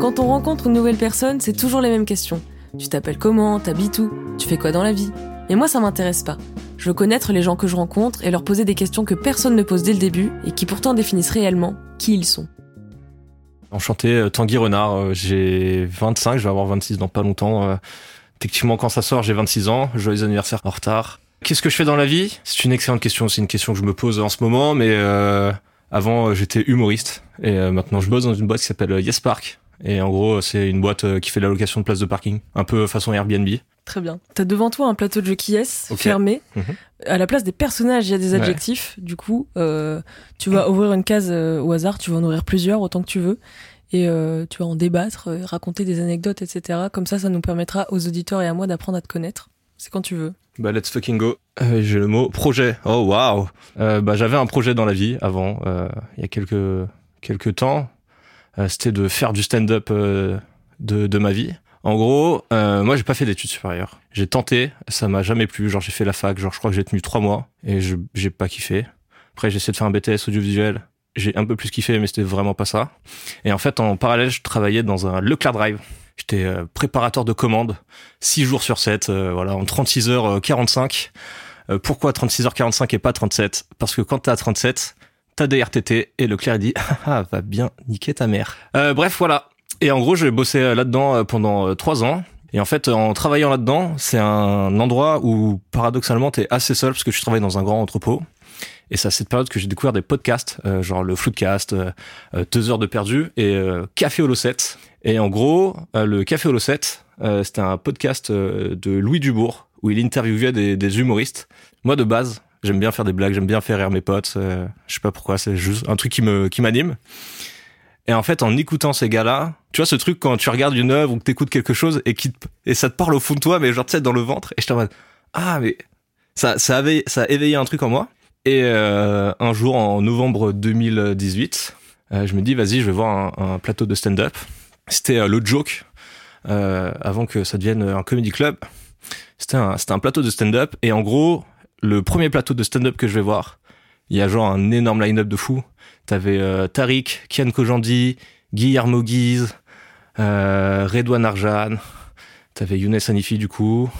Quand on rencontre une nouvelle personne, c'est toujours les mêmes questions. Tu t'appelles comment? T'habites où? Tu fais quoi dans la vie? Et moi, ça m'intéresse pas. Je veux connaître les gens que je rencontre et leur poser des questions que personne ne pose dès le début et qui pourtant définissent réellement qui ils sont. Enchanté, euh, Tanguy Renard, euh, j'ai 25, je vais avoir 26 dans pas longtemps. euh, Techniquement, quand ça sort, j'ai 26 ans. Joyeux anniversaire en retard. Qu'est-ce que je fais dans la vie? C'est une excellente question. C'est une question que je me pose en ce moment, mais euh, avant, euh, j'étais humoriste et euh, maintenant, je bosse dans une boîte qui s'appelle euh, Yes Park. Et en gros, c'est une boîte qui fait la location de places de parking, un peu façon Airbnb. Très bien. T'as devant toi un plateau de jeu qui est fermé. Mhm. À la place des personnages, il y a des Ouais. adjectifs. Du coup, euh, tu vas ouvrir une case euh, au hasard, tu vas en ouvrir plusieurs autant que tu veux. Et euh, tu vas en débattre, raconter des anecdotes, etc. Comme ça, ça nous permettra aux auditeurs et à moi d'apprendre à te connaître. C'est quand tu veux. Bah let's fucking go. Euh, j'ai le mot projet. Oh waouh. Euh, bah j'avais un projet dans la vie avant, euh, il y a quelques quelques temps. C'était de faire du stand-up de de ma vie. En gros, euh, moi j'ai pas fait d'études supérieures. J'ai tenté, ça m'a jamais plu. Genre j'ai fait la fac, genre je crois que j'ai tenu trois mois et j'ai pas kiffé. Après j'ai essayé de faire un BTS audiovisuel. J'ai un peu plus kiffé, mais c'était vraiment pas ça. Et en fait, en parallèle, je travaillais dans un Leclerc Drive. J'étais euh, préparateur de commandes, 6 jours sur 7, euh, voilà, en 36h45. Euh, pourquoi 36h45 et pas 37 Parce que quand t'es à 37, t'as des RTT et Leclerc il dit ah, va bien niquer ta mère. Euh, bref, voilà. Et en gros, j'ai bossé là-dedans pendant trois ans. Et en fait, en travaillant là-dedans, c'est un endroit où paradoxalement t'es assez seul parce que tu travailles dans un grand entrepôt. Et c'est à cette période que j'ai découvert des podcasts, euh, genre le Floodcast, euh, euh, Deux heures de perdu et euh, Café Holocette. Et en gros, euh, le Café Holocette, euh, c'était un podcast de Louis Dubourg où il interviewait des, des humoristes. Moi, de base, j'aime bien faire des blagues, j'aime bien faire rire mes potes. je sais pas pourquoi, c'est juste un truc qui me qui m'anime. Et en fait, en écoutant ces gars-là, tu vois ce truc quand tu regardes une œuvre ou que t'écoutes quelque chose et qui te- et ça te parle au fond de toi, mais genre tu sais dans le ventre. Et je en mode ah mais ça ça avait ça a éveillé un truc en moi. Et euh, un jour en novembre 2018, euh, je me dis vas-y, je vais voir un, plateau de stand-up. C'était euh, le joke avant que ça devienne un comedy club. C'était un plateau de stand-up et en gros le premier plateau de stand-up que je vais voir, il y a genre un énorme line-up de fous. T'avais Tariq, Kian Kojandi, Guillermo Guise, Redouane Arjan, t'avais Younes Hanifi du coup,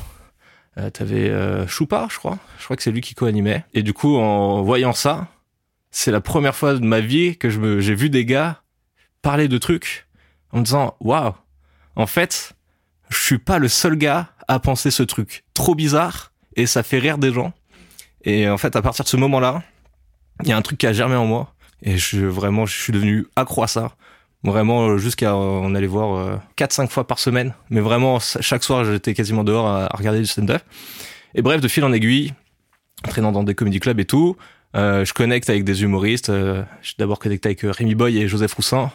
euh, t'avais euh, Choupa, je crois. Je crois que c'est lui qui co-animait. Et du coup, en voyant ça, c'est la première fois de ma vie que je me, j'ai vu des gars parler de trucs en me disant, waouh, en fait, je suis pas le seul gars à penser ce truc. Trop bizarre et ça fait rire des gens. Et en fait, à partir de ce moment-là, il y a un truc qui a germé en moi et je vraiment, je suis devenu accro à ça. Vraiment euh, jusqu'à euh, on allait voir 4-5 fois par semaine, mais vraiment chaque soir j'étais quasiment dehors à, regarder du stand-up. Et bref, de fil en aiguille, entraînant dans des comedy clubs et tout, euh, je connecte avec des humoristes. Euh, je suis d'abord connecté avec euh, Rémi Boy et Joseph Roussin,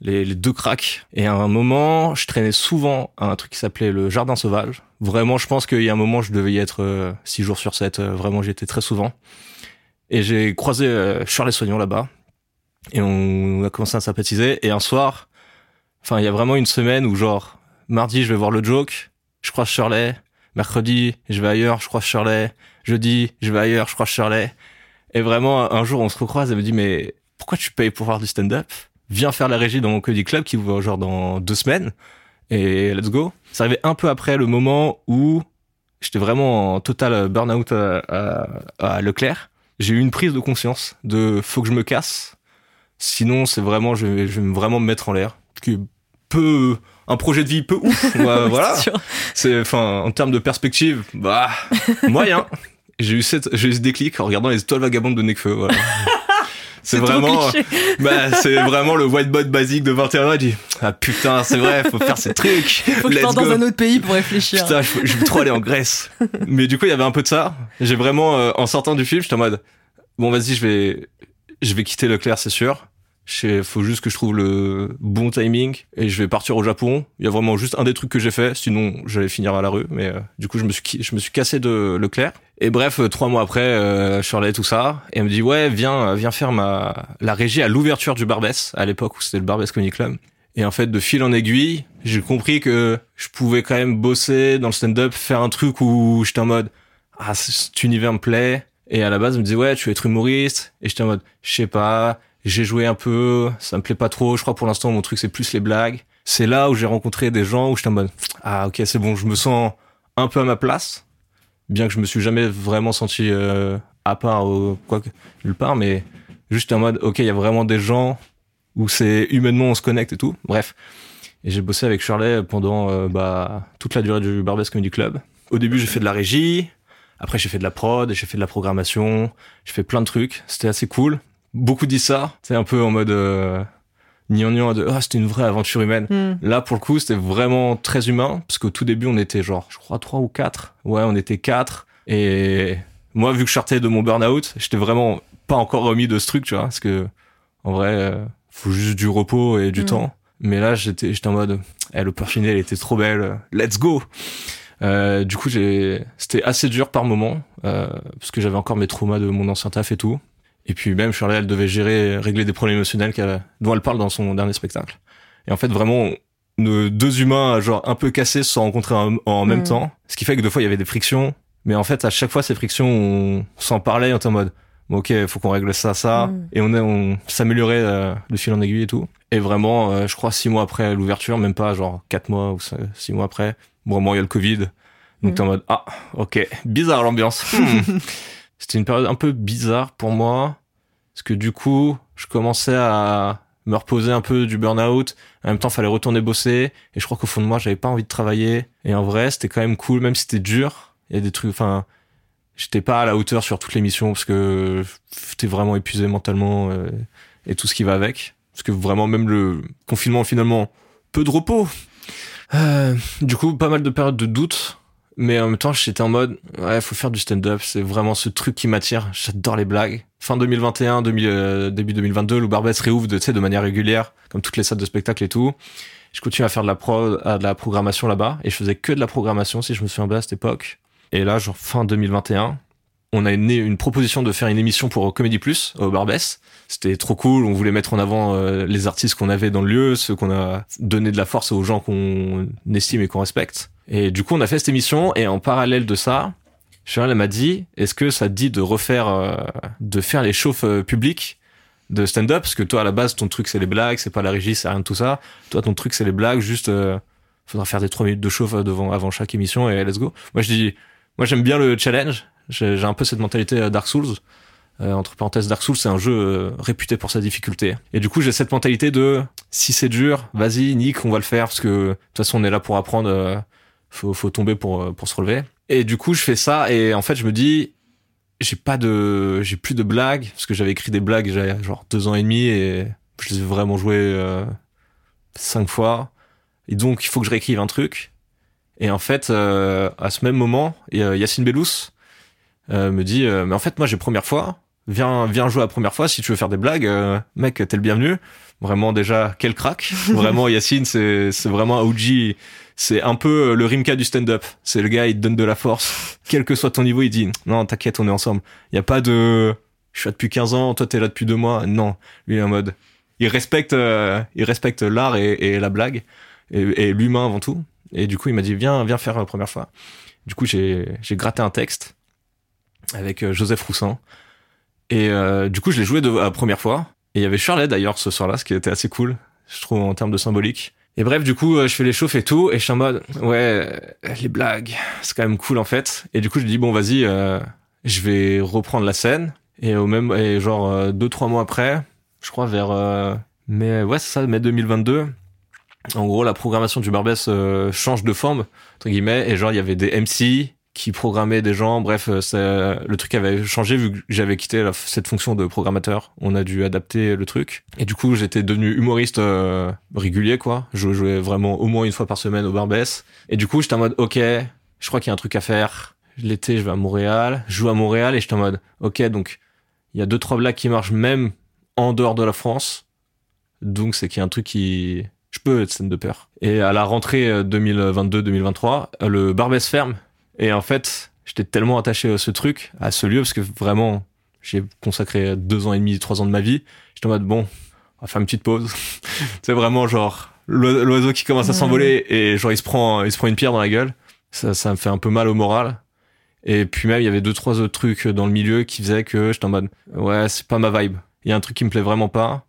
les, deux cracks. Et à un moment, je traînais souvent à un truc qui s'appelait le Jardin Sauvage. Vraiment, je pense qu'il y a un moment, je devais y être 6 jours sur 7. Euh, vraiment, j'y étais très souvent. Et j'ai croisé euh, Charles Soignon là-bas. Et on a commencé à sympathiser. Et un soir, enfin, il y a vraiment une semaine où genre, mardi, je vais voir le joke, je croise Shirley. Mercredi, je vais ailleurs, je croise Shirley. Jeudi, je vais ailleurs, je croise Shirley. Et vraiment, un jour, on se recroise, elle me dit, mais pourquoi tu payes pour voir du stand-up? Viens faire la régie dans mon comedy club qui ouvre genre dans deux semaines. Et let's go. C'est arrivé un peu après le moment où j'étais vraiment en total burn-out à, à, à Leclerc. J'ai eu une prise de conscience de faut que je me casse. Sinon, c'est vraiment, je vais, je vais vraiment me mettre en l'air. Que peu, un projet de vie peu ouf. Voilà. C'est enfin, en termes de perspective, bah, moyen. J'ai eu cette, j'ai eu ce déclic en regardant les étoiles vagabondes de Nekfeu, voilà. C'est vraiment, cliché. bah, c'est vraiment le whiteboard basique de 21 ans. Il dit, ah putain, c'est vrai, faut faire ces trucs. Faut que je parte dans un autre pays pour réfléchir. Putain, je, je veux trop aller en Grèce. Mais du coup, il y avait un peu de ça. J'ai vraiment, euh, en sortant du film, j'étais en mode, bon, vas-y, je vais, je vais quitter Leclerc, c'est sûr. Il faut juste que je trouve le bon timing et je vais partir au Japon. Il y a vraiment juste un des trucs que j'ai fait, sinon j'allais finir à la rue. Mais euh, du coup, je me suis, je me suis cassé de Leclerc. Et bref, euh, trois mois après, euh, Shirley, tout ça, et elle me dit ouais, viens, euh, viens faire ma la régie à l'ouverture du Barbès à l'époque où c'était le Barbès Comedy Club. Et en fait, de fil en aiguille, j'ai compris que je pouvais quand même bosser dans le stand-up, faire un truc où j'étais en mode ah cet univers me plaît. Et à la base, je me disais ouais, tu veux être humoriste. Et j'étais en mode je sais pas. J'ai joué un peu, ça me plaît pas trop. Je crois pour l'instant mon truc c'est plus les blagues. C'est là où j'ai rencontré des gens où j'étais en mode ah ok c'est bon, je me sens un peu à ma place, bien que je me suis jamais vraiment senti euh, à part ou quoi que nulle part, mais juste en mode ok il y a vraiment des gens où c'est humainement on se connecte et tout. Bref, et j'ai bossé avec Shirley pendant euh, bah, toute la durée du Barbès Comedy Club. Au début j'ai fait de la régie, après j'ai fait de la prod, j'ai fait de la programmation, j'ai fait plein de trucs. C'était assez cool. Beaucoup disent ça, c'est un peu en mode euh, gnangnan de ah c'était une vraie aventure humaine. Hmm. Là pour le coup c'était vraiment très humain parce qu'au tout début on était genre je crois trois ou quatre. Ouais on était quatre et moi vu que je sortais de mon burn-out j'étais vraiment pas encore remis de ce truc tu vois parce que en vrai euh, faut juste du repos et du Mm. temps. Mais là j'étais j'étais en mode eh, l'opportunité elle était trop belle let's go. Euh, du coup j'ai c'était assez dur par moment euh, parce que j'avais encore mes traumas de mon ancien taf et tout. Et puis même Shirley, elle devait gérer, régler des problèmes émotionnels qu'elle- dont elle parle dans son dernier spectacle. Et en fait, vraiment, nos deux humains, genre un peu cassés, se sont rencontrés en, en même Mm. temps. Ce qui fait que deux fois, il y avait des frictions. Mais en fait, à chaque fois, ces frictions, on s'en parlait, on était en mode, bon, ok, faut qu'on règle ça, ça. Mm. Et on, est- on s'améliorait euh, de fil en aiguille et tout. Et vraiment, euh, je crois six mois après l'ouverture, même pas genre quatre mois ou six mois après, vraiment, il y a le Covid. Donc Mm. t'es en mode, ah, ok, bizarre l'ambiance. C'était une période un peu bizarre pour moi, parce que du coup, je commençais à me reposer un peu du burn-out. En même temps, fallait retourner bosser. Et je crois qu'au fond de moi, j'avais pas envie de travailler. Et en vrai, c'était quand même cool, même si c'était dur. Il y a des trucs, enfin, j'étais pas à la hauteur sur toutes les missions parce que j'étais vraiment épuisé mentalement euh, et tout ce qui va avec. Parce que vraiment, même le confinement, finalement, peu de repos. Euh, du coup, pas mal de périodes de doute. Mais en même temps, j'étais en mode, ouais, faut faire du stand-up. C'est vraiment ce truc qui m'attire. J'adore les blagues. Fin 2021, 2000, euh, début 2022, le Barbès réouvre de, de manière régulière, comme toutes les salles de spectacle et tout. Je continue à faire de la prod, à de la programmation là-bas. Et je faisais que de la programmation, si je me souviens bien, à cette époque. Et là, genre, fin 2021, on a une, une proposition de faire une émission pour Comedy Plus, au Barbès. C'était trop cool. On voulait mettre en avant euh, les artistes qu'on avait dans le lieu, ceux qu'on a donné de la force aux gens qu'on estime et qu'on respecte. Et du coup, on a fait cette émission et en parallèle de ça, Cheryl elle m'a dit est-ce que ça te dit de refaire, euh, de faire les chauffes euh, publiques de stand-up? Parce que toi, à la base, ton truc c'est les blagues, c'est pas la régie, c'est rien de tout ça. Toi, ton truc c'est les blagues, juste euh, faudra faire des trois minutes de chauffe euh, devant avant chaque émission et let's go. Moi, je dis, moi j'aime bien le challenge. J'ai un peu cette mentalité euh, Dark Souls. Euh, entre parenthèses, Dark Souls, c'est un jeu réputé pour sa difficulté. Et du coup, j'ai cette mentalité de si c'est dur, vas-y, nique, on va le faire parce que de toute façon, on est là pour apprendre. Faut, faut tomber pour, euh, pour se relever. Et du coup, je fais ça et en fait, je me dis, j'ai pas de, j'ai plus de blagues parce que j'avais écrit des blagues, j'avais genre deux ans et demi et je les ai vraiment jouées euh, cinq fois. Et donc, il faut que je réécrive un truc. Et en fait, euh, à ce même moment, Yacine Bellous euh, me dit, euh, mais en fait, moi, j'ai première fois. Viens, viens jouer la première fois si tu veux faire des blagues, euh, mec, t'es le bienvenu. Vraiment déjà, quel crack. Vraiment, Yacine, c'est, c'est vraiment un OG. C'est un peu euh, le Rimka du stand-up. C'est le gars, il te donne de la force. Quel que soit ton niveau, il dit, non, t'inquiète, on est ensemble. Il y a pas de, je suis là depuis 15 ans, toi t'es là depuis deux mois. Non. Lui, il est en mode, il respecte, euh, il respecte l'art et, la blague. Et, l'humain avant tout. Et du coup, il m'a dit, viens, viens faire la première fois. Du coup, j'ai, gratté un texte avec euh, Joseph Roussin. Et du coup, je l'ai joué de, la première fois. Et il y avait Charlotte d'ailleurs ce soir-là, ce qui était assez cool, je trouve, en termes de symbolique. Et bref, du coup, euh, je fais les chauffes et tout, et je suis en mode, ouais, les blagues, c'est quand même cool en fait. Et du coup, je dis, bon, vas-y, euh, je vais reprendre la scène. Et au même, et genre, euh, deux, trois mois après, je crois vers, euh, mai, ouais, c'est ça, mai 2022. En gros, la programmation du Barbès euh, change de forme, entre guillemets, et genre, il y avait des MC qui programmaient des gens, bref, euh, le truc avait changé vu que j'avais quitté la- cette fonction de programmateur. On a dû adapter le truc. Et du coup, j'étais devenu humoriste euh, régulier, quoi. Je jouais vraiment au moins une fois par semaine au Barbès. Et du coup, j'étais en mode, ok, je crois qu'il y a un truc à faire. L'été, je vais à Montréal. Je joue à Montréal et j'étais en mode, ok, donc, il y a deux, trois blagues qui marchent même en dehors de la France. Donc, c'est qu'il y a un truc qui... Je peux être scène de peur. Et à la rentrée euh, 2022-2023, euh, le Barbès ferme. Et en fait, j'étais tellement attaché à ce truc, à ce lieu, parce que vraiment, j'ai consacré deux ans et demi, trois ans de ma vie. J'étais en mode, bon, on va faire une petite pause. c'est vraiment genre, l'oi- l'oiseau qui commence à s'envoler et genre, il se prend, il se prend une pierre dans la gueule. Ça, ça me fait un peu mal au moral. Et puis même, il y avait deux, trois autres trucs dans le milieu qui faisaient que j'étais en mode, ouais, c'est pas ma vibe. il y a un truc qui me plaît vraiment pas.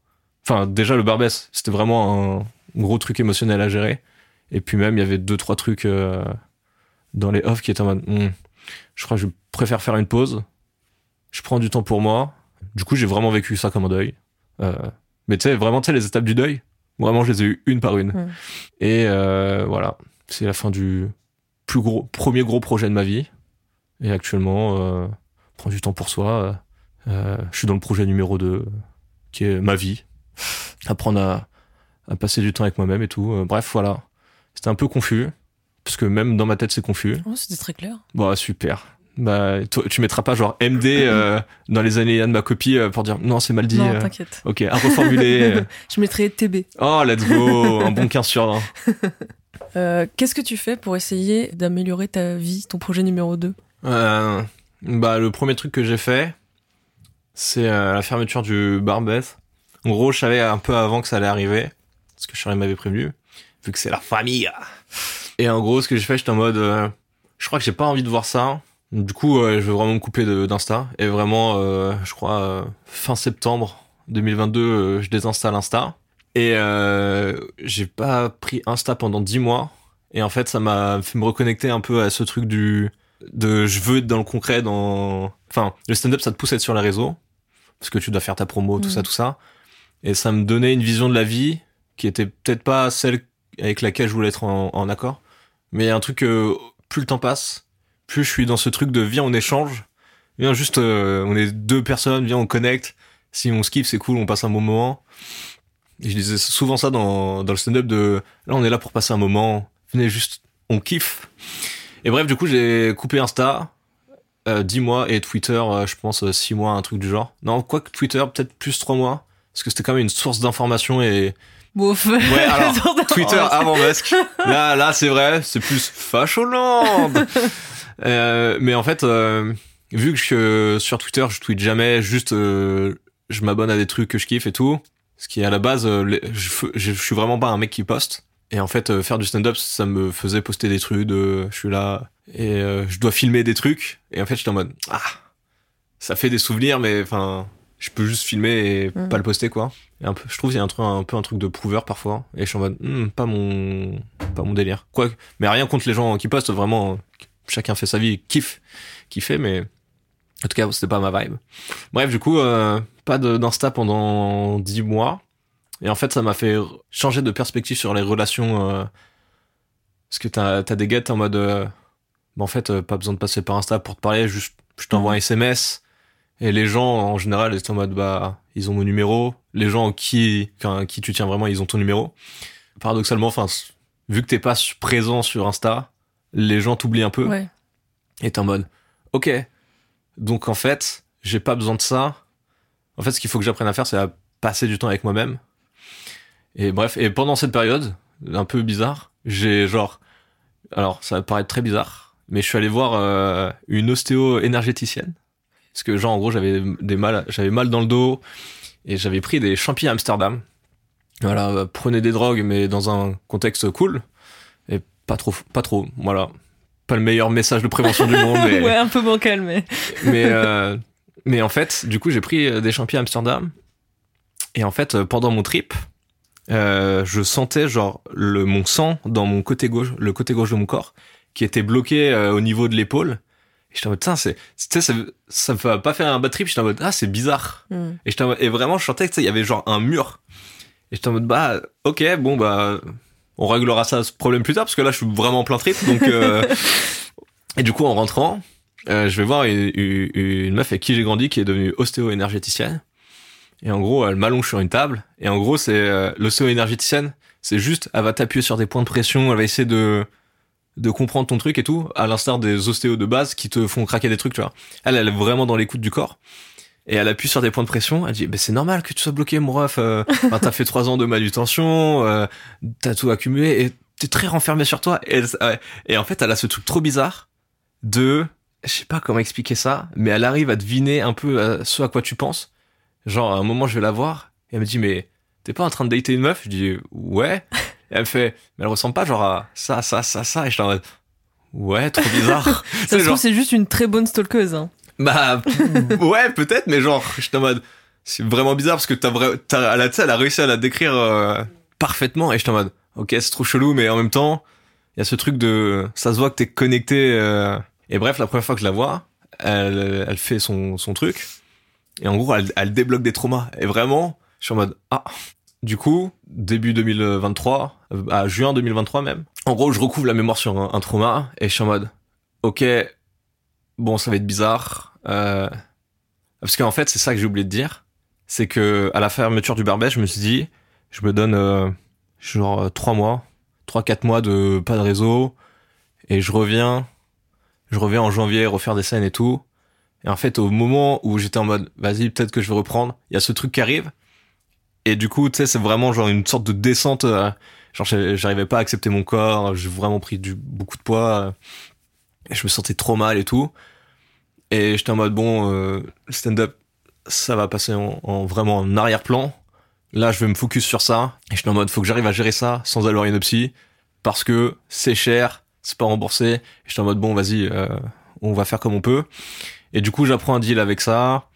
Enfin, déjà le Barbès, c'était vraiment un gros truc émotionnel à gérer. Et puis même, il y avait deux trois trucs euh, dans les off qui étaient en mode, hmm, je crois que je préfère faire une pause. Je prends du temps pour moi. Du coup, j'ai vraiment vécu ça comme un deuil. Euh, mais tu sais, vraiment, tu sais, les étapes du deuil, vraiment, je les ai eues une par une. Mm. Et euh, voilà, c'est la fin du plus gros, premier gros projet de ma vie. Et actuellement, euh, prendre du temps pour soi. Euh, je suis dans le projet numéro 2, qui est ma vie. Apprendre à, à passer du temps avec moi-même et tout. Euh, bref, voilà. C'était un peu confus, parce que même dans ma tête, c'est confus. Oh, c'était très clair. Bah super. Bah toi, tu mettras pas genre MD euh, dans les années de ma copie euh, pour dire non c'est mal dit. non, euh. t'inquiète. ok, à reformuler. Je mettrais TB. oh let's go, un bon 15 sur 20. Euh, Qu'est-ce que tu fais pour essayer d'améliorer ta vie, ton projet numéro 2 Euh, bah le premier truc que j'ai fait, c'est la fermeture du Barbès. En gros, je savais un peu avant que ça allait arriver, parce que Charlie m'avait prévenu, vu que c'est la famille. Et en gros, ce que j'ai fait, j'étais en mode, euh, je crois que j'ai pas envie de voir ça. Du coup, euh, je veux vraiment me couper d'Insta. Et vraiment, euh, je crois, fin septembre 2022, euh, je désinstalle Insta. Et j'ai pas pris Insta pendant 10 mois. Et en fait, ça m'a fait me reconnecter un peu à ce truc du de je veux être dans le concret, dans enfin le stand-up, ça te pousse à être sur les réseaux parce que tu dois faire ta promo, tout Mhm. ça, tout ça. Et ça me donnait une vision de la vie qui était peut-être pas celle avec laquelle je voulais être en, en accord. Mais un truc que plus le temps passe, plus je suis dans ce truc de viens on échange, viens juste euh, on est deux personnes, viens on connecte. Si on kiffe, c'est cool, on passe un bon moment. Je disais souvent ça dans, dans le stand-up de là on est là pour passer un moment, venez juste, on kiffe. Et bref, du coup j'ai coupé Insta, euh, 10 mois et Twitter, euh, je pense 6 mois, un truc du genre. Non, quoi que Twitter, peut-être plus 3 mois, parce que c'était quand même une source d'information et Bof. Ouais, alors, Twitter avant Musk. Là, là, c'est vrai, c'est plus Facholand. euh, mais en fait, euh, vu que je, sur Twitter, je tweete jamais, juste, euh, je m'abonne à des trucs que je kiffe et tout. Ce qui est à la base, euh, les- je, je, je suis vraiment pas un mec qui poste. Et en fait, euh, faire du stand-up, ça me faisait poster des trucs de, je suis là et euh, je dois filmer des trucs. Et en fait, j'étais en mode, ah, ça fait des souvenirs, mais enfin, je peux juste filmer et Mhm. pas le poster quoi. Et un peu, je trouve qu'il y a un, truc, un peu un truc de prouveur parfois. Et je suis en mode, Hmm, pas mon, pas mon délire. Quoi, mais rien contre les gens qui postent. Vraiment, chacun fait sa vie, kiffe, kiffe, mais en tout cas, c'était pas ma vibe. Bref, du coup, euh, pas d'insta pendant 10 mois. Et en fait, ça m'a fait changer de perspective sur les relations. euh, parce que t'as as des guettes en mode, euh, bah, en fait, euh, pas besoin de passer par Insta pour te parler. Juste, je t'envoie un SMS. Et les gens, en général, ils sont en mode, bah, ils ont mon numéro. Les gens qui, enfin, qui tu tiens vraiment, ils ont ton numéro. Paradoxalement, enfin, vu que t'es pas présent sur Insta, les gens t'oublient un peu. Ouais. Et t'es en mode, ok. Donc, en fait, j'ai pas besoin de ça. En fait, ce qu'il faut que j'apprenne à faire, c'est à passer du temps avec moi-même. Et bref, et pendant cette période, un peu bizarre, j'ai genre, alors, ça va paraître très bizarre, mais je suis allé voir euh, une ostéo-énergéticienne. Parce que, genre, en gros, j'avais des mal, j'avais mal dans le dos et j'avais pris des champignons à Amsterdam. Voilà, euh, prenez des drogues, mais dans un contexte cool. Et pas trop, pas trop, voilà. Pas le meilleur message de prévention du monde, mais, ouais, un peu bancal, mais. mais, euh, mais en fait, du coup, j'ai pris euh, des champignons à Amsterdam. Et en fait, euh, pendant mon trip, euh, je sentais genre le mon sang dans mon côté gauche, le côté gauche de mon corps, qui était bloqué euh, au niveau de l'épaule. Et j'étais en mode, putain, c'est, tu sais, ça, ça me fait pas faire un bad trip. J'étais en mode, ah, c'est bizarre. Hmm. Et, j'étais en mode- et vraiment, je sentais que il y avait genre un mur. Et j'étais en mode, bah, ok, bon, bah, on réglera ça, ce problème plus tard, parce que là, je suis vraiment en plein trip. Donc, euh, et du coup, en rentrant, euh, je vais voir une, une- une meuf avec qui j'ai grandi, qui est devenue ostéo-énergéticienne. Et en gros, elle m'allonge sur une table. Et en gros, c'est euh, l'ostéo-énergéticienne, c'est juste, elle va t'appuyer sur des points de pression, elle va essayer de de comprendre ton truc et tout, à l'instar des ostéos de base qui te font craquer des trucs, tu vois. Elle, elle est vraiment dans l'écoute du corps. Et elle appuie sur des points de pression. Elle dit, bah, c'est normal que tu sois bloqué, mon ref. Euh, t'as fait trois ans de manutention, euh, t'as tout accumulé et t'es très renfermé sur toi. Et, elle- et en fait, elle a ce truc trop bizarre de, je sais pas comment expliquer ça, mais elle arrive à deviner un peu euh, ce à quoi tu penses. Genre, à un moment, je vais la voir et elle me dit, mais t'es pas en train de dater une meuf? Je dis, ouais. Et elle me fait, mais elle ressemble pas genre à ça, ça, ça, ça. Et je suis en mode, ouais, trop bizarre. Ça genre, trouve, c'est juste une très bonne stalkeuse. Hein. bah, ouais, peut-être, mais genre, j'étais en mode, c'est vraiment bizarre parce que t'as vrai, t'as, elle a, elle a réussi à la décrire euh, parfaitement et j'étais en mode, ok, c'est trop chelou, mais en même temps, il y a ce truc de, ça se voit que t'es connecté. euh, et bref, la première fois que je la vois, elle, elle fait son, son truc et en gros, elle, elle débloque des traumas. Et vraiment, je suis en mode, ah. Du coup, début 2023, euh, à juin 2023 même, en gros, je recouvre la mémoire sur un, trauma et je suis en mode, ok, bon, ça va être bizarre. Euh, parce qu'en fait, c'est ça que j'ai oublié de dire. C'est que à la fermeture du barbet, je me suis dit, je me donne euh, genre trois mois, trois quatre mois de pas de réseau, et je reviens, je reviens en janvier refaire des scènes et tout. Et en fait, au moment où j'étais en mode, vas-y, peut-être que je vais reprendre, il y a ce truc qui arrive. Et du coup, tu sais, c'est vraiment genre une sorte de descente. euh, genre, j'arrivais pas à accepter mon corps, j'ai vraiment pris du beaucoup de poids. euh, et je me sentais trop mal et tout. Et j'étais en mode, bon, euh, stand-up, ça va passer en, en vraiment en arrière-plan. Là, je vais me focus sur ça. Et j'étais en mode, faut que j'arrive à gérer ça sans aller voir une psy. Parce que c'est cher, c'est pas remboursé. J'étais en mode, bon, vas-y, euh, on va faire comme on peut. Et du coup, j'apprends un deal avec ça.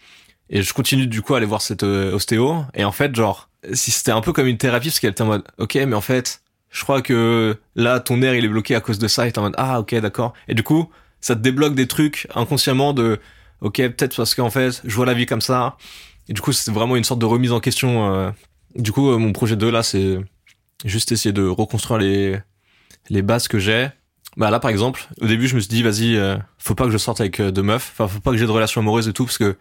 Et je continue du coup à aller voir cette euh, ostéo. Et en fait, genre, si c'était un peu comme une thérapie, parce qu'elle était en mode, ok, mais en fait, je crois que là, ton nerf, il est bloqué à cause de ça. Et t'es en mode, ah, ok, d'accord. Et du coup, ça te débloque des trucs inconsciemment de, ok, peut-être parce qu'en fait, je vois la vie comme ça. Et du coup, c'est vraiment une sorte de remise en question. euh. Du coup, euh, mon projet 2, là, c'est juste essayer de reconstruire les, les bases que j'ai. Bah là, par exemple, au début, je me suis dit, vas-y, euh, faut pas que je sorte avec deux meufs. Enfin, faut pas que j'ai de relations amoureuses et tout, parce que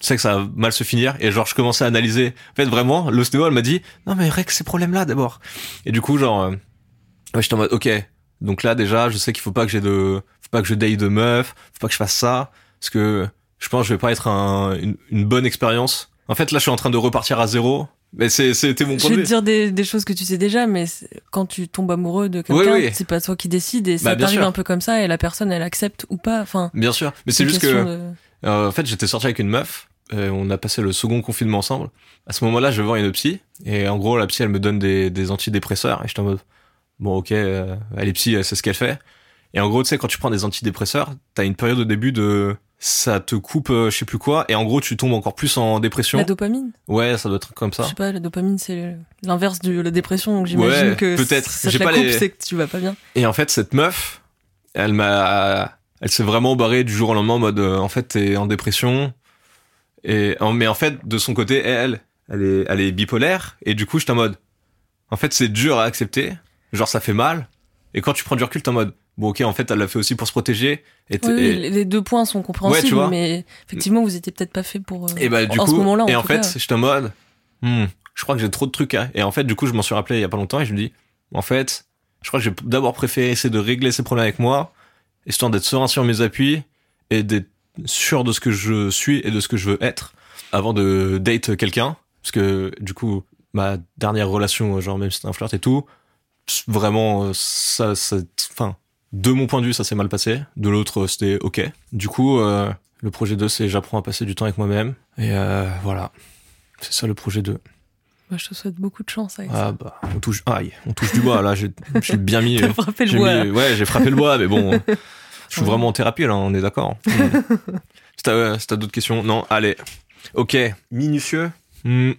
je sais que ça va mal se finir. Et genre, je commençais à analyser. En fait, vraiment, l'ostéo, elle m'a dit, non, mais règle ces problèmes-là d'abord. Et du coup, genre, euh, ouais, j'étais en mode, ok. Donc là, déjà, je sais qu'il faut pas que j'ai de, faut pas que je date de meufs, faut pas que je fasse ça, parce que je pense que je vais pas être un, une, une bonne expérience. En fait, là, je suis en train de repartir à zéro. Mais c'est, c'était mon Je point vais de te dire des, des choses que tu sais déjà, mais quand tu tombes amoureux de quelqu'un, Oui, oui. c'est pas toi qui décides et Bah, ça bien t'arrive un peu comme ça et la personne elle accepte ou pas. Enfin, Bien sûr. Mais c'est juste que, de- en fait, j'étais sorti avec une meuf. euh, on a passé le second confinement ensemble. À ce moment-là, je vais voir une psy. Et en gros, la psy, elle me donne des, des antidépresseurs. Et j'étais en mode, bon, ok, euh, elle est psy, sait ce qu'elle fait. Et en gros, tu sais, quand tu prends des antidépresseurs, t'as une période au début de, ça te coupe, euh, je sais plus quoi. Et en gros, tu tombes encore plus en dépression. la dopamine. Ouais, ça doit être comme ça. Je sais pas, la dopamine c'est l'inverse de la dépression, donc j'imagine Ouais, que peut-être. ça te J'ai la pas coupe, les- c'est que tu vas pas bien. Et en fait, cette meuf, elle m'a, elle s'est vraiment barrée du jour au lendemain en mode, euh, en fait, t'es en dépression. Et, mais en fait, de son côté, elle, elle est, elle est bipolaire. Et du coup, j'étais en mode, en fait, c'est dur à accepter. Genre, ça fait mal. Et quand tu prends du recul, t'es en mode, bon, ok, en fait, elle l'a fait aussi pour se protéger. Et, Oui, oui, et- les- deux points sont Ouais, compréhensibles, tu vois. mais effectivement vous étiez peut-être pas fait pour. euh, et bah, du en coup, ce moment-là. et en fait, j'étais en mode, hmm, je crois que j'ai trop de trucs à, et en fait, du coup, je m'en suis rappelé il y a pas longtemps et je me dis, en fait, je crois que j'ai d'abord préféré essayer de régler ces problèmes avec moi, histoire d'être serein sur mes appuis et d'être sûr de ce que je suis et de ce que je veux être avant de date quelqu'un. Parce que, du coup, ma dernière relation, genre, même si c'était un flirt et tout, vraiment, euh, ça, ça, enfin, de mon point de vue, ça s'est mal passé. De l'autre, c'était ok. Du coup, euh, le projet 2, c'est j'apprends à passer du temps avec moi-même. Et euh, voilà. C'est ça le projet 2. Bah, je te souhaite beaucoup de chance avec ça. Ah bah, on touche, aïe, on touche du bois là. J'ai bien mis. T'as frappé le bois. mis- ouais, j'ai frappé le bois, mais bon, je suis Ouais. vraiment en thérapie là, on est d'accord. Mm. si t'as euh, si t'as d'autres questions, non, allez. Ok, minutieux. Hmm.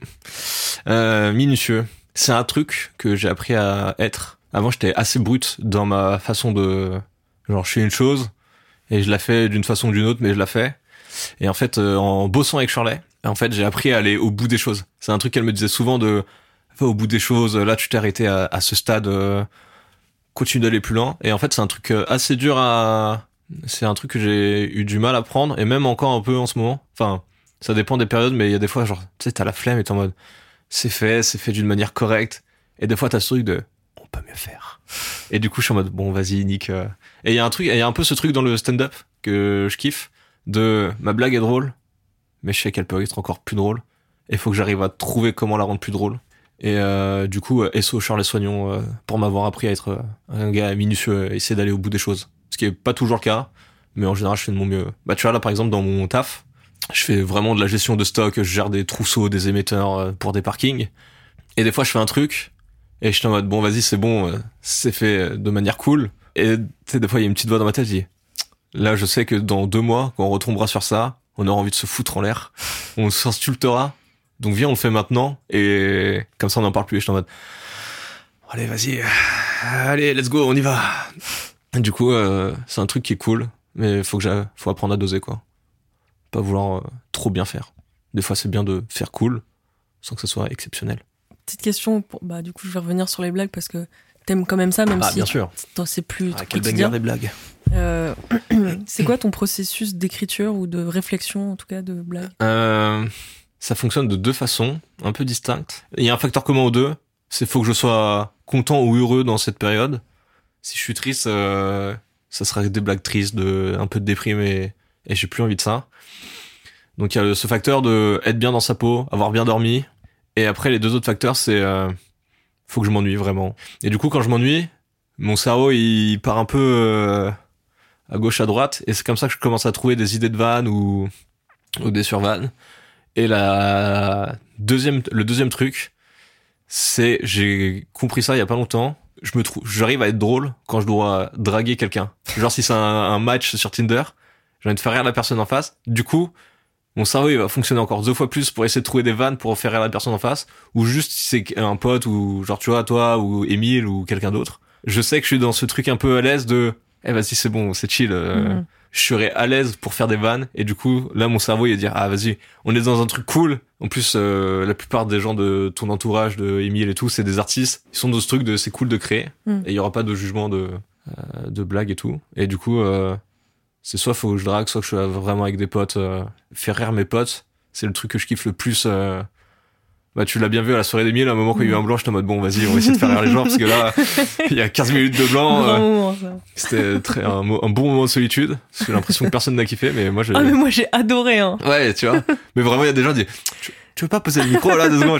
Euh, minutieux. C'est un truc que j'ai appris à être. Avant, j'étais assez brut dans ma façon de, genre, je fais une chose et je la fais d'une façon ou d'une autre, mais je la fais. Et en fait, euh, en bossant avec Shirley, en fait, j'ai appris à aller au bout des choses. C'est un truc qu'elle me disait souvent de, va au bout des choses. Là, tu t'es arrêté à, ce stade. euh, continue d'aller plus loin. Et en fait, c'est un truc euh, assez dur à. C'est un truc que j'ai eu du mal à prendre, et même encore un peu en ce moment. Enfin, ça dépend des périodes, mais il y a des fois, genre, tu sais, t'as la flemme et t'es en mode, c'est fait, c'est fait d'une manière correcte. Et des fois, t'as ce truc de, on peut mieux faire. Et du coup, je suis en mode, bon, vas-y, nique. euh. Et il y a un truc, il y a un peu ce truc dans le stand-up que je kiffe, de ma blague est drôle, mais je sais qu'elle peut être encore plus drôle. Et il faut que j'arrive à trouver comment la rendre plus drôle. Et euh, du coup, euh, SO Charles Soignon euh, pour m'avoir appris à être euh, un gars minutieux, et essayer d'aller au bout des choses. Ce qui est pas toujours le cas, mais en général, je fais de mon mieux. Bah, tu vois, là, par exemple, dans mon taf, je fais vraiment de la gestion de stock, je gère des trousseaux, des émetteurs euh, pour des parkings. Et des fois, je fais un truc, et je suis en mode, bon, vas-y, c'est bon, c'est fait de manière cool. Et tu sais, des fois, il y a une petite voix dans ma tête qui dit, là, je sais que dans deux mois, quand on retombera sur ça, on aura envie de se foutre en l'air, on s'insultera, Donc viens, on le fait maintenant. Et comme ça, on n'en parle plus. Et je suis en mode, allez, vas-y, allez, let's go, on y va. du coup, euh, c'est un truc qui est cool, mais faut que faut apprendre à doser, quoi. Pas vouloir euh, trop bien faire. Des fois, c'est bien de faire cool, sans que ce soit exceptionnel. Petite question, pour, bah, du coup, je vais revenir sur les blagues parce que t'aimes quand même ça, même ah, si bien sûr. c'est plus Ah, quel banger des blagues. Euh, c'est quoi ton processus d'écriture ou de réflexion, en tout cas, de blague? Euh, ça fonctionne de deux façons, un peu distinctes. Il y a un facteur commun aux deux. C'est faut que je sois content ou heureux dans cette période. Si je suis triste, euh, ça sera des blagues tristes, de, un peu de déprime et, et j'ai plus envie de ça. Donc il y a ce facteur de être bien dans sa peau, avoir bien dormi. Et après les deux autres facteurs, c'est euh, faut que je m'ennuie vraiment. Et du coup quand je m'ennuie, mon cerveau il part un peu euh, à gauche à droite et c'est comme ça que je commence à trouver des idées de vannes ou, ou des survannes. Et la deuxième, le deuxième truc, c'est j'ai compris ça il y a pas longtemps. Je me trouve, j'arrive à être drôle quand je dois draguer quelqu'un. Genre si c'est un, match sur Tinder, j'ai envie de faire rire la personne en face. Du coup, mon cerveau il va fonctionner encore deux fois plus pour essayer de trouver des vannes pour faire rire la personne en face, ou juste si c'est un pote ou genre tu vois toi ou Émile ou quelqu'un d'autre. Je sais que je suis dans ce truc un peu à l'aise de, eh vas-y c'est bon, c'est chill. euh, Mhm. je serais à l'aise pour faire des vannes et du coup là mon cerveau il va dire ah vas-y on est dans un truc cool en plus euh, la plupart des gens de ton entourage de Emile et tout c'est des artistes ils sont dans ce truc de c'est cool de créer Mm. et il y aura pas de jugement de euh, de blagues et tout et du coup euh, c'est soit faut que je drague soit que je suis vraiment avec des potes euh, faire rire mes potes c'est le truc que je kiffe le plus euh, bah tu l'as bien vu à la soirée d'Emile à un moment quand il y a eu un blanc j'étais en mode bon vas-y on va essayer de faire rire les gens parce que là il y a 15 minutes de blanc euh, c'était très un, bon moment de solitude. parce que J'ai l'impression que personne n'a kiffé, mais moi j'ai. Ah, mais moi, j'ai adoré, hein. Ouais, tu vois. Mais vraiment, il y a des gens qui disent tu, tu veux pas poser le micro là deux secondes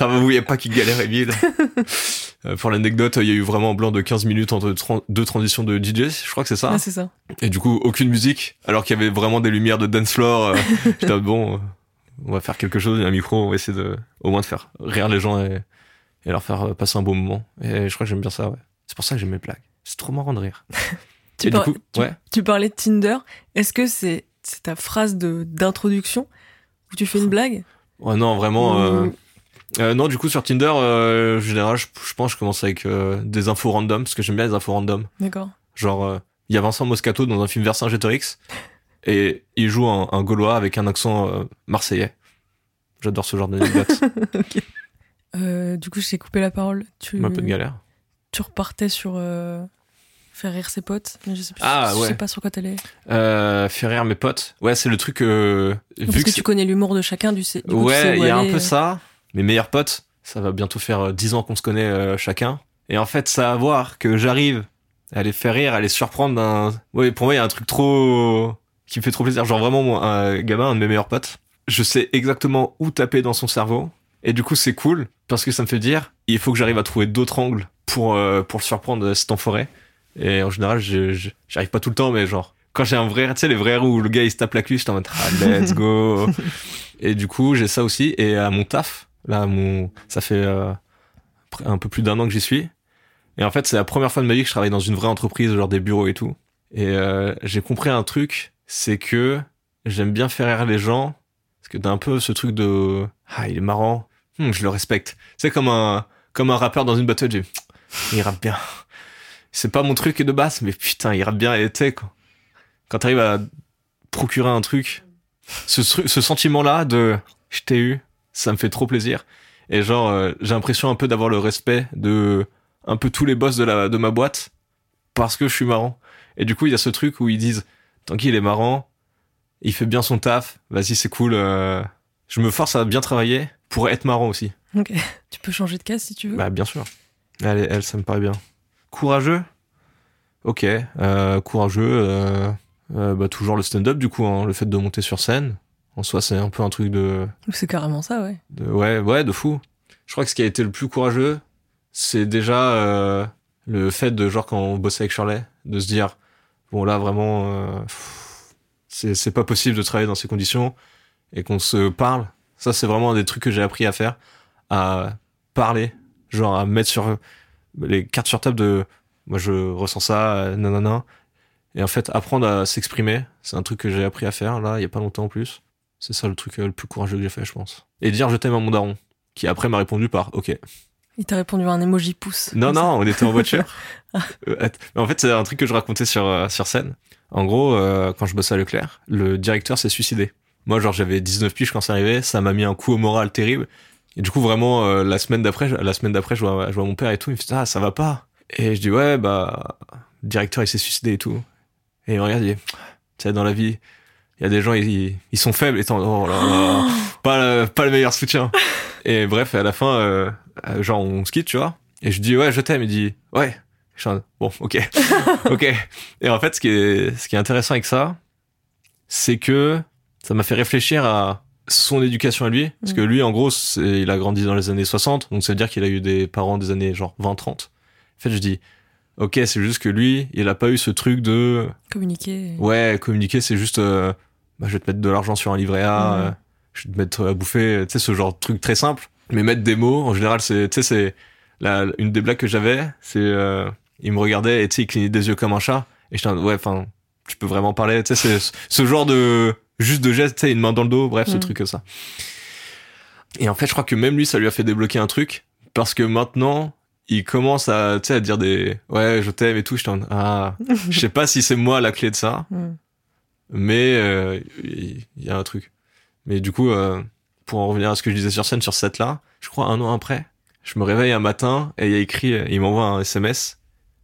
vous voyez pas qu'il galère Emile. Euh, pour l'anecdote, il y a eu vraiment un blanc de 15 minutes entre deux transitions de DJ, je crois que c'est ça. Ah, c'est ça. Et du coup, aucune musique, alors qu'il y avait vraiment des lumières de dance floor. Euh, J'étais bon, euh, on va faire quelque chose, il y a un micro, on va essayer de, au moins de faire rire les gens et, et leur faire euh, passer un bon moment. Et je crois que j'aime bien ça, ouais. C'est pour ça que j'aime mes blagues. C'est trop marrant de rire. Tu, par- coup, tu- ouais. tu parlais de Tinder. Est-ce que c'est c'est ta phrase de d'introduction où tu fais une blague? Ouais, non, vraiment. Euh, Ou- euh, non, du coup, sur Tinder, euh, en général, je, je pense que je commence avec des infos random, parce que j'aime bien les infos random. D'accord. Genre, il y a Vincent Moscato dans un film Vercingétorix, et il joue un, un Gaulois avec un accent euh, marseillais. J'adore ce genre d'anecdote. Euh, du coup, je t'ai coupé la parole. Tu, un peu de galère. tu repartais sur euh, faire rire ses potes, mais je sais, plus, Ah, je ouais. sais pas sur quoi t'allais. Euh, faire rire mes potes. Ouais, c'est le truc. Euh, Parce vu que que tu connais l'humour de chacun, du. Du coup, tu sais ouais, il y a un peu euh. ça. Mes meilleurs potes, ça va bientôt faire euh, 10 ans qu'on se connaît chacun. Et en fait, ça à voir que j'arrive à les faire rire, à les surprendre d'un... Ouais, pour moi, il y a un truc trop... qui me fait trop plaisir. Genre vraiment, moi, un gamin, un de mes meilleurs potes, je sais exactement où taper dans son cerveau. Et du coup, c'est cool, parce que ça me fait dire, il faut que j'arrive à trouver d'autres angles pour, euh, pour le surprendre, cet enfoiré. Et en général, j'arrive pas tout le temps, mais genre, quand j'ai un vrai, tu sais, les vrais où le gars il se tape la cuisse, je en mode, ah, let's go. et du coup, j'ai ça aussi. Et à mon taf, là, mon, ça fait euh, un peu plus d'un an que j'y suis. Et en fait, c'est la première fois de ma vie que je travaille dans une vraie entreprise, genre des bureaux et tout. Et euh, j'ai compris un truc, c'est que j'aime bien faire rire les gens, parce que t'as un peu ce truc de, ah, il est marrant, Hmm, je le respecte. C'est comme un, comme un rappeur dans une battle, j'ai, il rappe bien. C'est pas mon truc de basse, mais putain, il rappe bien. Et tu sais, quand, t'arrives à procurer un truc, ce, ce sentiment-là de je t'ai eu, ça me fait trop plaisir. Et genre, euh, j'ai l'impression un peu d'avoir le respect de un peu tous les boss de, la, de ma boîte parce que je suis marrant. Et du coup, il y a ce truc où ils disent tant qu'il est marrant, il fait bien son taf, vas-y, c'est cool. euh, je me force à bien travailler pour être marrant aussi. Ok. Tu peux changer de case si tu veux. Bah, bien sûr. Elle, elle, ça me paraît bien. Courageux? Ok. Euh, courageux, euh, bah, toujours le stand-up, du coup, hein, le fait de monter sur scène. En soi, c'est un peu un truc de, C'est carrément ça, ouais. de- ouais, ouais, de fou. Je crois que ce qui a été le plus courageux, c'est déjà le fait de, genre, quand on bossait avec Shirley, de se dire, bon, là, vraiment, euh, c'est pas possible de travailler dans ces conditions, et qu'on se parle. Ça, c'est vraiment un des trucs que j'ai appris à faire, à parler, genre à mettre sur les cartes sur table de, moi, je ressens ça, euh, nanana. Et en fait, apprendre à s'exprimer, c'est un truc que j'ai appris à faire, là, il y a pas longtemps en plus. C'est ça le truc euh, le plus courageux que j'ai fait, je pense. Et dire je t'aime à mon daron, qui après m'a répondu par ok. Il t'a répondu un emoji pouce. Non, ça. non, on était en voiture. Euh, en fait, c'est un truc que je racontais sur, euh, sur scène. En gros, euh, quand je bossais à Leclerc, le directeur s'est suicidé. Moi, genre, j'avais 19 piges quand c'est arrivé, ça m'a mis un coup au moral terrible. Et du coup, vraiment, euh, la semaine d'après, la semaine d'après, je vois, je vois mon père et tout, il me fait, ah, ça va pas. Et je dis, ouais, bah, le directeur, il s'est suicidé et tout. Et il me regarde, il dit, tu sais, dans la vie, il y a des gens, ils, ils sont faibles, étant, oh là là, pas, le, pas le meilleur soutien. Et bref, à la fin, euh, genre, on se quitte, tu vois. Et je dis, ouais, je t'aime. Il dit, ouais. Je suis en- bon, ok. ok. Et en fait, ce qui est, ce qui est intéressant avec ça, c'est que ça m'a fait réfléchir à son éducation à lui. Parce que lui, en gros, il a grandi dans les années 60. Donc, ça veut dire qu'il a eu des parents des années genre 20, 30. En fait, je dis, ok, c'est juste que lui, il a pas eu ce truc de, Communiquer. ouais, communiquer, c'est juste, euh, bah, je vais te mettre de l'argent sur un livret A, Mhm. euh, je vais te mettre à bouffer, tu sais, ce genre de truc très simple. Mais mettre des mots, en général, c'est, tu sais, c'est, une des blagues que j'avais, c'est, euh, il me regardait et tu sais, il clignait des yeux comme un chat. Et j'étais, ouais, enfin, tu peux vraiment parler, tu sais, c'est ce genre de, juste de geste, tu sais, une main dans le dos, bref, ce Mhm. truc que ça. Et en fait, je crois que même lui, ça lui a fait débloquer un truc, parce que maintenant, il commence à, tu sais, à dire des, ouais, je t'aime et tout, je t'en, ah, je sais pas si c'est moi la clé de ça, Mm. mais euh, il y a un truc. Mais du coup, euh, pour en revenir à ce que je disais sur scène, sur cette là, je crois un an après, je me réveille un matin et il y a écrit, il m'envoie un SMS.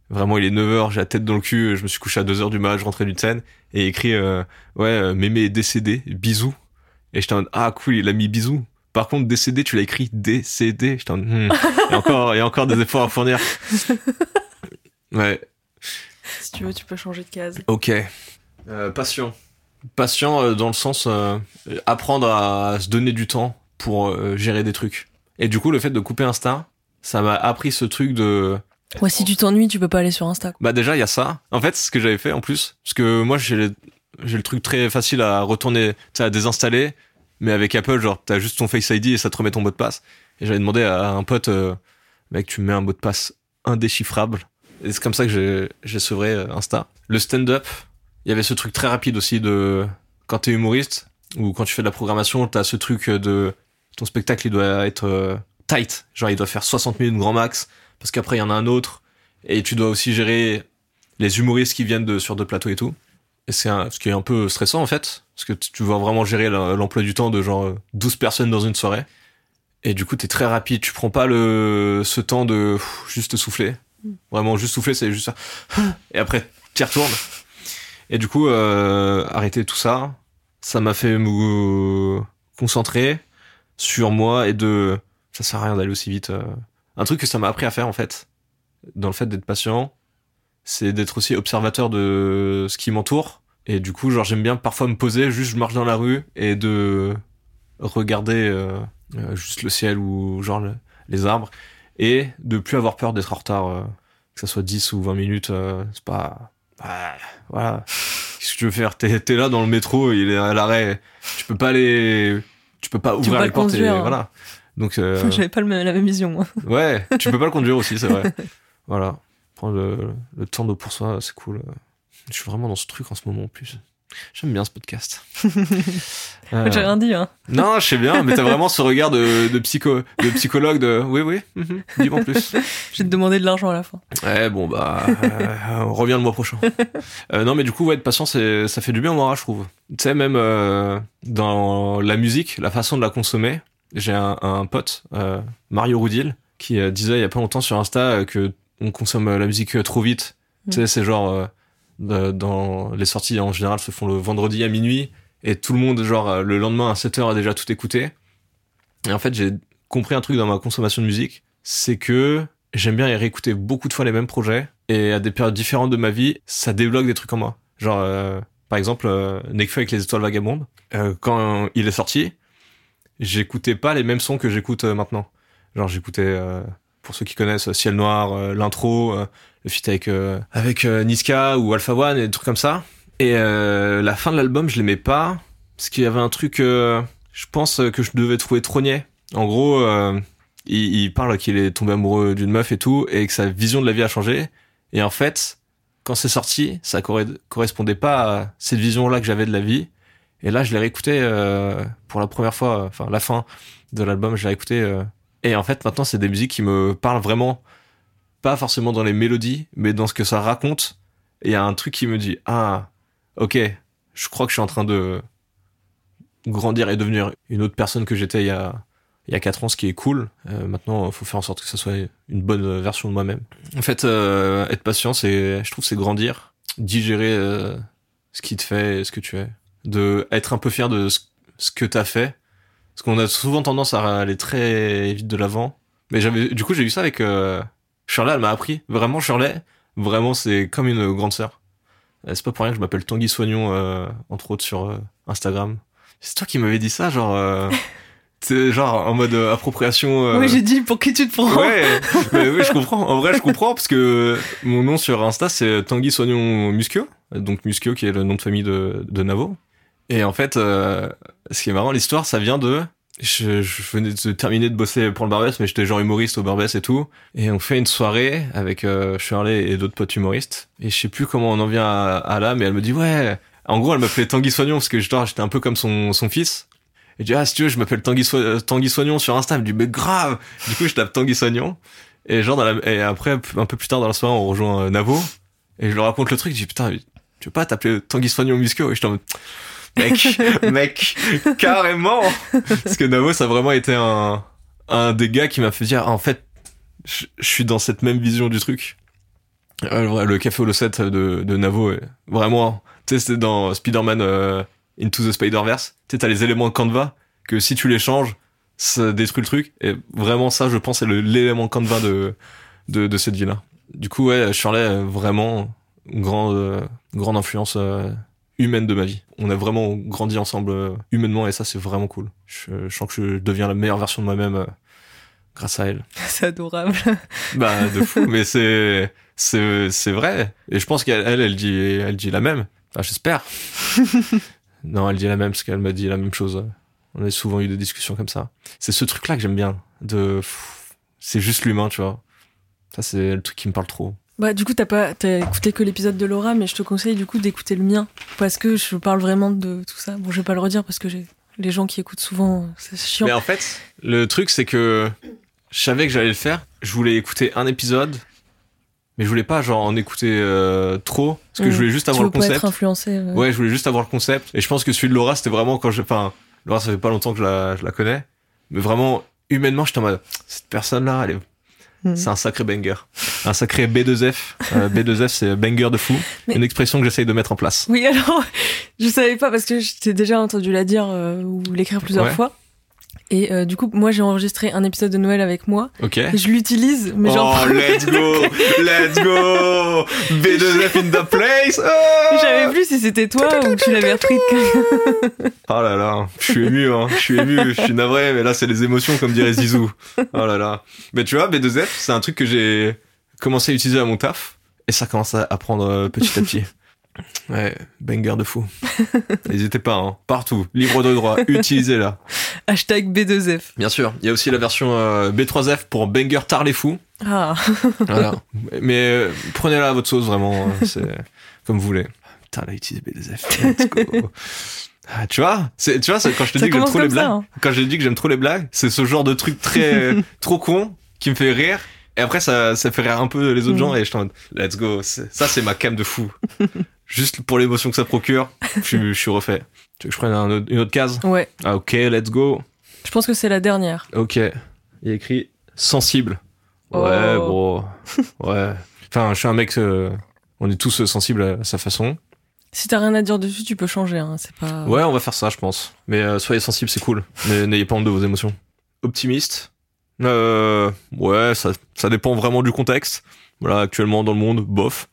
Vraiment, il est 9h, j'ai la tête dans le cul, je me suis couché à 2h du mat, je rentrais d'une scène, et il écrit, euh, ouais, euh, mémé est décédé, bisous. Et j'étais en ah cool, il a mis bisous. Par contre, décédé, tu l'as écrit décédé. J'étais en hmm, il y a encore, il y a encore des efforts à fournir. Ouais, Si tu veux, tu peux changer de case. Ok. Euh, patient. Patient euh, dans le sens euh, apprendre à se donner du temps pour euh, gérer des trucs. Et du coup, le fait de couper Insta, ça m'a appris ce truc de... Ouais, si tu t'ennuies, tu peux pas aller sur Insta. quoi. Bah déjà, il y a ça. En fait, ce que j'avais fait en plus, parce que moi, j'ai le- j'ai le truc très facile à retourner, tu sais, à désinstaller, mais avec Apple, genre, t'as juste ton Face ID et ça te remet ton mot de passe. Et j'avais demandé à un pote, euh, mec, tu me mets un mot de passe indéchiffrable. Et c'est comme ça que j'ai- j'ai sevré Insta. Le stand-up, il y avait ce truc très rapide aussi de quand t'es humoriste ou quand tu fais de la programmation, t'as ce truc de ton spectacle, il doit être euh, tight, genre il doit faire 60 minutes grand max, parce qu'après il y en a un autre, et tu dois aussi gérer les humoristes qui viennent de sur deux plateaux et tout. Et c'est ce qui est un peu stressant en fait, parce que tu vas vraiment gérer l'emploi du temps de genre euh, 12 personnes dans une soirée. Et du coup, t'es très rapide, tu prends pas le ce temps de pff, juste souffler. Vraiment, juste souffler, c'est juste ça. Et après, t'y retournes. Et du coup, euh, arrêter tout ça, ça m'a fait me concentrer sur moi et de... Ça sert à rien d'aller aussi vite. euh. Un truc que ça m'a appris à faire, en fait, dans le fait d'être patient, c'est d'être aussi observateur de ce qui m'entoure. Et du coup, genre, j'aime bien parfois me poser, juste je marche dans la rue et de regarder euh, juste le ciel ou genre le- les arbres et de plus avoir peur d'être en retard, que ça soit 10 ou 20 minutes, c'est pas... ouais, voilà. Qu'est-ce que tu veux faire? T'es t'es là dans le métro, il est à l'arrêt, tu peux pas aller... Tu peux pas ouvrir pas les le portes et conduire, hein. voilà. Donc, euh, J'avais pas le même- la même vision, moi. Ouais, tu peux pas le conduire aussi, c'est vrai. Voilà. Prendre le, le temps de pour soi, c'est cool. Je suis vraiment dans ce truc en ce moment en plus. J'aime bien ce podcast. Euh, J'ai rien dit, hein. non, je sais bien, mais t'as vraiment ce regard de, de, psycho, de psychologue de oui, oui, mhm, dis-moi en plus. Je vais te demander de l'argent à la fin. Ouais, bon, bah, euh, on revient le mois prochain. Euh, non, mais du coup, ouais, être patient, c'est, ça fait du bien au moral, je trouve. Tu sais, même euh, dans la musique, la façon de la consommer, j'ai un, un pote, Mario Roudil, qui disait il y a pas longtemps sur Insta que on consomme la musique trop vite. Tu sais, c'est genre, dans les sorties en général se font le vendredi à minuit, et tout le monde, genre, euh, le lendemain à 7h a déjà tout écouté. Et en fait, j'ai compris un truc dans ma consommation de musique, c'est que j'aime bien y réécouter beaucoup de fois les mêmes projets et à des périodes différentes de ma vie, ça débloque des trucs en moi. Genre, euh, par exemple, euh, Nekfeu avec les étoiles vagabondes, euh, quand il est sorti, j'écoutais pas les mêmes sons que j'écoute maintenant. Genre, j'écoutais, pour ceux qui connaissent, Ciel Noir, l'intro, le feat avec, euh, avec euh, Niska ou Alpha One et des trucs comme ça. Et euh, la fin de l'album, je l'aimais pas, parce qu'il y avait un truc, je pense, que je devais trouver trop niais. En gros, il, il parle qu'il est tombé amoureux d'une meuf et tout, et que sa vision de la vie a changé. Et en fait, quand c'est sorti, ça corre- correspondait pas à cette vision-là que j'avais de la vie. Et là, je l'ai réécouté euh, pour la première fois, enfin la fin de l'album, je l'ai écouté. Euh, et en fait, maintenant, c'est des musiques qui me parlent vraiment, pas forcément dans les mélodies, mais dans ce que ça raconte. Et il y a un truc qui me dit, ah, ok, je crois que je suis en train de grandir et devenir une autre personne que j'étais il y a il y a quatre ans, ce qui est cool. Euh, maintenant, il faut faire en sorte que ça soit une bonne version de moi-même. En fait, euh, être patient, c'est, je trouve, c'est grandir, digérer euh, ce qui te fait, ce que tu es, de être un peu fier de ce, que t'as fait, parce qu'on a souvent tendance à aller très vite de l'avant. Mais j'avais, du coup, j'ai vu ça avec Shirley. Elle m'a appris vraiment Shirley. Vraiment, c'est comme une grande sœur. C'est pas pour rien que je m'appelle Tanguy Soignon, euh, entre autres sur Instagram. C'est toi qui m'avais dit ça, genre. c'est genre en mode euh, appropriation. Euh... Oui, j'ai dit pour qui tu te prends. Ouais, mais oui, je comprends. En vrai, je comprends parce que mon nom sur Insta c'est Tanguy Soignon Muschio, donc Muschio qui est le nom de famille de, de Navo. Et en fait, euh, ce qui est marrant, l'histoire, ça vient de je, je, venais de terminer de bosser pour le Barbès, mais j'étais genre humoriste au Barbès et tout. Et on fait une soirée avec euh, Shirley et d'autres potes humoristes. Et je sais plus comment on en vient à, à là, mais elle me dit ouais. En gros, elle m'appelait Tanguy Soignon parce que j'étais un peu comme son, son fils. Et dis, ah, si tu veux, je m'appelle Tanguy, so Tanguy Soignon sur Insta. Elle me dit, mais grave! Du coup, je tape Tanguy Soignon. Et genre, dans la, et après, un peu plus tard dans la soirée, on rejoint euh, Navo. Et je lui raconte le truc. Je dis, putain, tu veux pas t'appeler Tanguy Soignon Musco? Et je t'en mec, mec, carrément! Parce que Navo, ça a vraiment été un, un des gars qui m'a fait dire, en fait, je, suis dans cette même vision du truc. Euh, le café au 7 de, de Navo, vraiment, tu sais, c'était dans Spider-Man, euh, Into the Spider-Verse. Tu sais, t'as les éléments de Canva que si tu les changes, ça détruit le truc. Et vraiment, ça, je pense, c'est l'élément Canva de, de, de cette vie-là. Du coup, ouais, Shirley, vraiment, grande, euh, grande influence euh, humaine de ma vie. On a vraiment grandi ensemble euh, humainement et ça, c'est vraiment cool. Je, je, sens que je deviens la meilleure version de moi-même grâce à elle. C'est adorable. bah, de fou, mais c'est, c'est, c'est vrai. Et je pense qu'elle, elle, elle dit, elle dit la même. Enfin, j'espère. Non, elle dit la même parce qu'elle m'a dit la même chose. On a souvent eu des discussions comme ça. C'est ce truc-là que j'aime bien. De, c'est juste l'humain, tu vois. Ça, c'est le truc qui me parle trop. Bah, du coup, t'as pas, t'as écouté que l'épisode de Laura, mais je te conseille du coup d'écouter le mien parce que je parle vraiment de tout ça. Bon, je vais pas le redire parce que j'ai les gens qui écoutent souvent, c'est chiant. Mais en fait, le truc, c'est que je savais que j'allais le faire. Je voulais écouter un épisode mais je voulais pas genre en écouter euh, trop parce que je mmh. voulais juste avoir tu le concept. Être influencé, ouais. ouais. je voulais juste avoir le concept et je pense que celui de Laura c'était vraiment quand je enfin Laura ça fait pas longtemps que je la, je la connais mais vraiment humainement j'étais en mode cette personne là elle est mmh. c'est un sacré banger. Un sacré B2F euh, B2F c'est banger de fou. Mais... une expression que j'essaye de mettre en place. Oui alors je savais pas parce que j'étais déjà entendu la dire euh, ou l'écrire plusieurs ouais. fois et euh, du coup, moi, j'ai enregistré un épisode de Noël avec moi. Ok. Et je l'utilise, mais genre. Oh, let's go, let's go, B2F in the place. Oh je savais plus si c'était toi ou tu l'avais repris. oh là là, je suis ému, hein. Je suis ému, je suis navré, mais là, c'est les émotions, comme dirait Zizou. Oh là là. Mais tu vois, B2F, c'est un truc que j'ai commencé à utiliser à mon taf, et ça commence à prendre euh, petit à petit. Ouais, banger de fou. N'hésitez pas, hein. partout, libre de droit, utilisez-la. Hashtag B2F. Bien sûr, il y a aussi la version euh, B3F pour banger tard les fous. Ah. voilà. Mais euh, prenez-la à votre sauce, vraiment, hein. c'est comme vous voulez. Putain, là, utilise B2F. Let's go. Ah, tu vois, c'est, tu vois, quand je te Ça dis que j'aime trop les blagues, ça, hein. quand j'ai dit que j'aime trop les blagues, c'est ce genre de truc très, trop con qui me fait rire. Et après, ça, ça fait rire un peu les autres Mm. gens et je t'en mode, let's go. Ça, c'est ma cam de fou. Juste pour l'émotion que ça procure, je, je suis refait. Tu veux que je prenne un une autre case? Ouais. Ah, ok, let's go. Je pense que c'est la dernière. Ok. Il y a écrit sensible. Ouais, Oh. bro. Ouais. Enfin, je suis un mec, euh, on est tous sensibles à sa façon. Si t'as rien à dire dessus, tu peux changer. Hein. C'est pas. Ouais, on va faire ça, je pense. Mais euh, soyez sensibles, c'est cool. N'ayez pas honte de vos émotions. Optimiste. Euh, ouais, ça, ça dépend vraiment du contexte. Voilà, actuellement dans le monde, bof.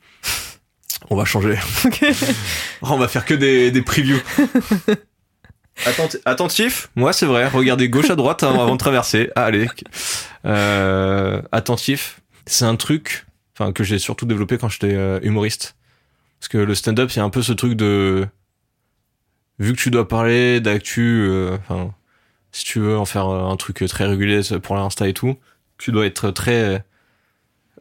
On va changer. On va faire que des, des previews. Attenti- attentif, moi c'est vrai. Regardez gauche à droite hein, avant de traverser. Ah, allez. Euh, attentif, c'est un truc, enfin que j'ai surtout développé quand j'étais euh, humoriste. Parce que le stand-up, c'est un peu ce truc de, vu que tu dois parler d'actu, euh, enfin, si tu veux en faire un truc très régulier pour l'insta et tout, tu dois être très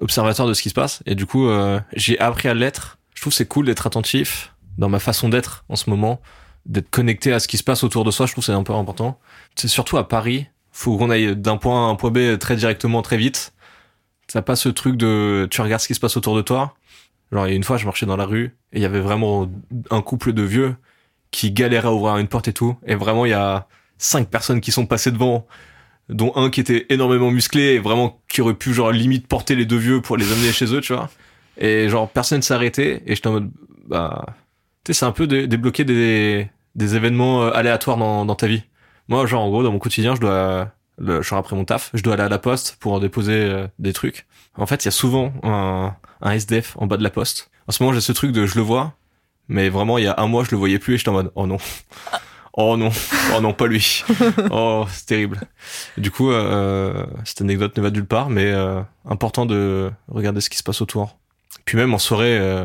observateur de ce qui se passe. Et du coup, euh, j'ai appris à l'être. Je trouve c'est cool d'être attentif dans ma façon d'être en ce moment, d'être connecté à ce qui se passe autour de soi. Je trouve c'est un peu important. C'est surtout à Paris, faut qu'on aille d'un point A à un point B très directement, très vite. T'as pas ce truc de tu regardes ce qui se passe autour de toi. Genre, il y a une fois, je marchais dans la rue et il y avait vraiment un couple de vieux qui galérait à ouvrir une porte et tout. Et vraiment, il y a cinq personnes qui sont passées devant, dont un qui était énormément musclé et vraiment qui aurait pu, genre, limite porter les deux vieux pour les amener chez eux, tu vois. Et genre, personne s'est arrêté et j'étais en mode, bah, tu sais, c'est un peu débloquer des, des événements euh, aléatoires dans, dans ta vie. Moi, genre, en gros, dans mon quotidien, je dois, le, genre après mon taf, je dois aller à la poste pour déposer euh, des trucs. En fait, il y a souvent un, un SDF en bas de la poste. En ce moment, j'ai ce truc de je le vois, mais vraiment, il y a un mois, je le voyais plus et j'étais en mode, oh non. Oh non, oh non, pas lui. Oh, c'est terrible. du coup, euh, cette anecdote ne va nulle part, mais euh, important de regarder ce qui se passe autour. Puis même en soirée, euh,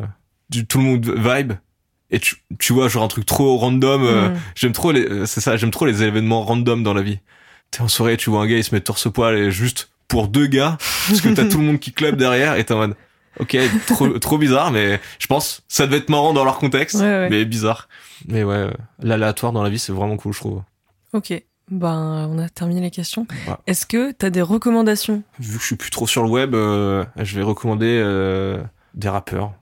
tout le monde vibe. Et tu, tu vois, genre un truc trop random. Euh, mm. J'aime trop les, c'est ça, j'aime trop les événements random dans la vie. T'es en soirée, tu vois un gars, il se met torse poil et juste pour deux gars, parce que t'as tout le monde qui club derrière et t'es en mode, ok, trop, trop bizarre, mais je pense ça devait être marrant dans leur contexte, mais bizarre. Mais ouais, l'aléatoire dans la vie, c'est vraiment cool, je trouve. Ok. Ben, on a terminé les questions. Est-ce que t'as des recommandations? Vu que je suis plus trop sur le web, euh, je vais recommander euh, des rappeurs.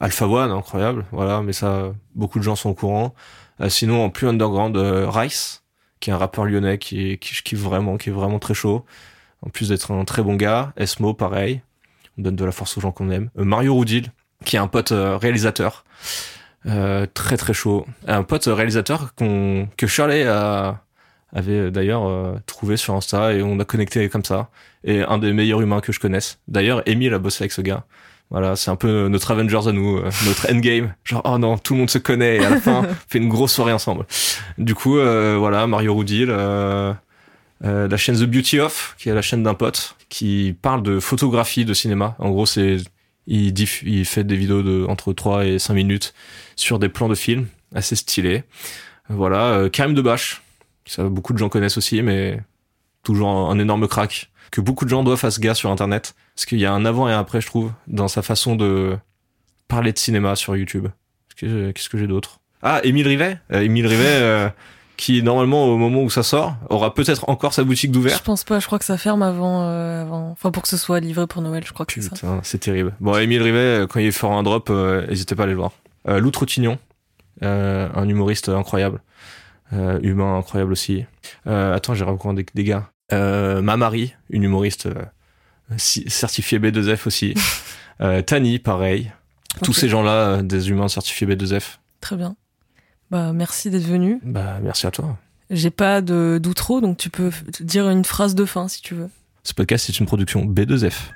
Alpha One, incroyable, voilà, mais ça, beaucoup de gens sont au courant. Euh, sinon, en plus underground, Rice, qui est un rappeur lyonnais qui, qui je kiffe vraiment, qui est vraiment très chaud. En plus d'être un très bon gars, Esmo, pareil on donne de la force aux gens qu'on aime. Euh, Mario Roudil, qui est un pote euh, réalisateur, euh, très très chaud. Un pote réalisateur qu'on que Shirley a, avait d'ailleurs trouvé sur Insta et on a connecté comme ça. Et un des meilleurs humains que je connaisse. D'ailleurs, Emile a bossé avec ce gars. Voilà, c'est un peu notre Avengers à nous, notre endgame. Genre, oh non, tout le monde se connaît et à la fin, fait une grosse soirée ensemble. Du coup, voilà, Mario Roudil, euh, la chaîne The Beauty of, qui est la chaîne d'un pote, qui parle de photographie de cinéma. En gros, c'est il, il fait des vidéos de entre 3 et 5 minutes sur des plans de films assez stylés. Voilà, euh, Karim Debache, ça beaucoup de gens connaissent aussi, mais toujours un, énorme crack que beaucoup de gens doivent à ce gars sur internet parce qu'il y a un avant et un après je trouve dans sa façon de parler de cinéma sur YouTube. Qu'est-ce que j'ai d'autre? Ah, Émile Rivet, euh, Émile Rivet euh, qui normalement au moment où ça sort aura peut-être encore sa boutique d'ouvert. Je pense pas, je crois que ça ferme avant, euh, avant, enfin pour que ce soit livré pour Noël, je crois que c'est ça. C'est terrible. Bon, Émile Rivet, euh, quand il fera un drop, euh, n'hésitez pas à aller le voir. Euh, Lou Trottignon, euh, un humoriste incroyable, humain incroyable aussi. attends, j'ai recommandé des gars. Ma Marie, une humoriste certifiée B2F aussi. Tani, pareil. Tous ces gens-là, des humains certifiés B2F. Très bien. Bah, merci d'être venu. Bah, merci à toi. J'ai pas de d'outro, donc tu peux dire une phrase de fin si tu veux. Ce podcast, c'est une production B2F.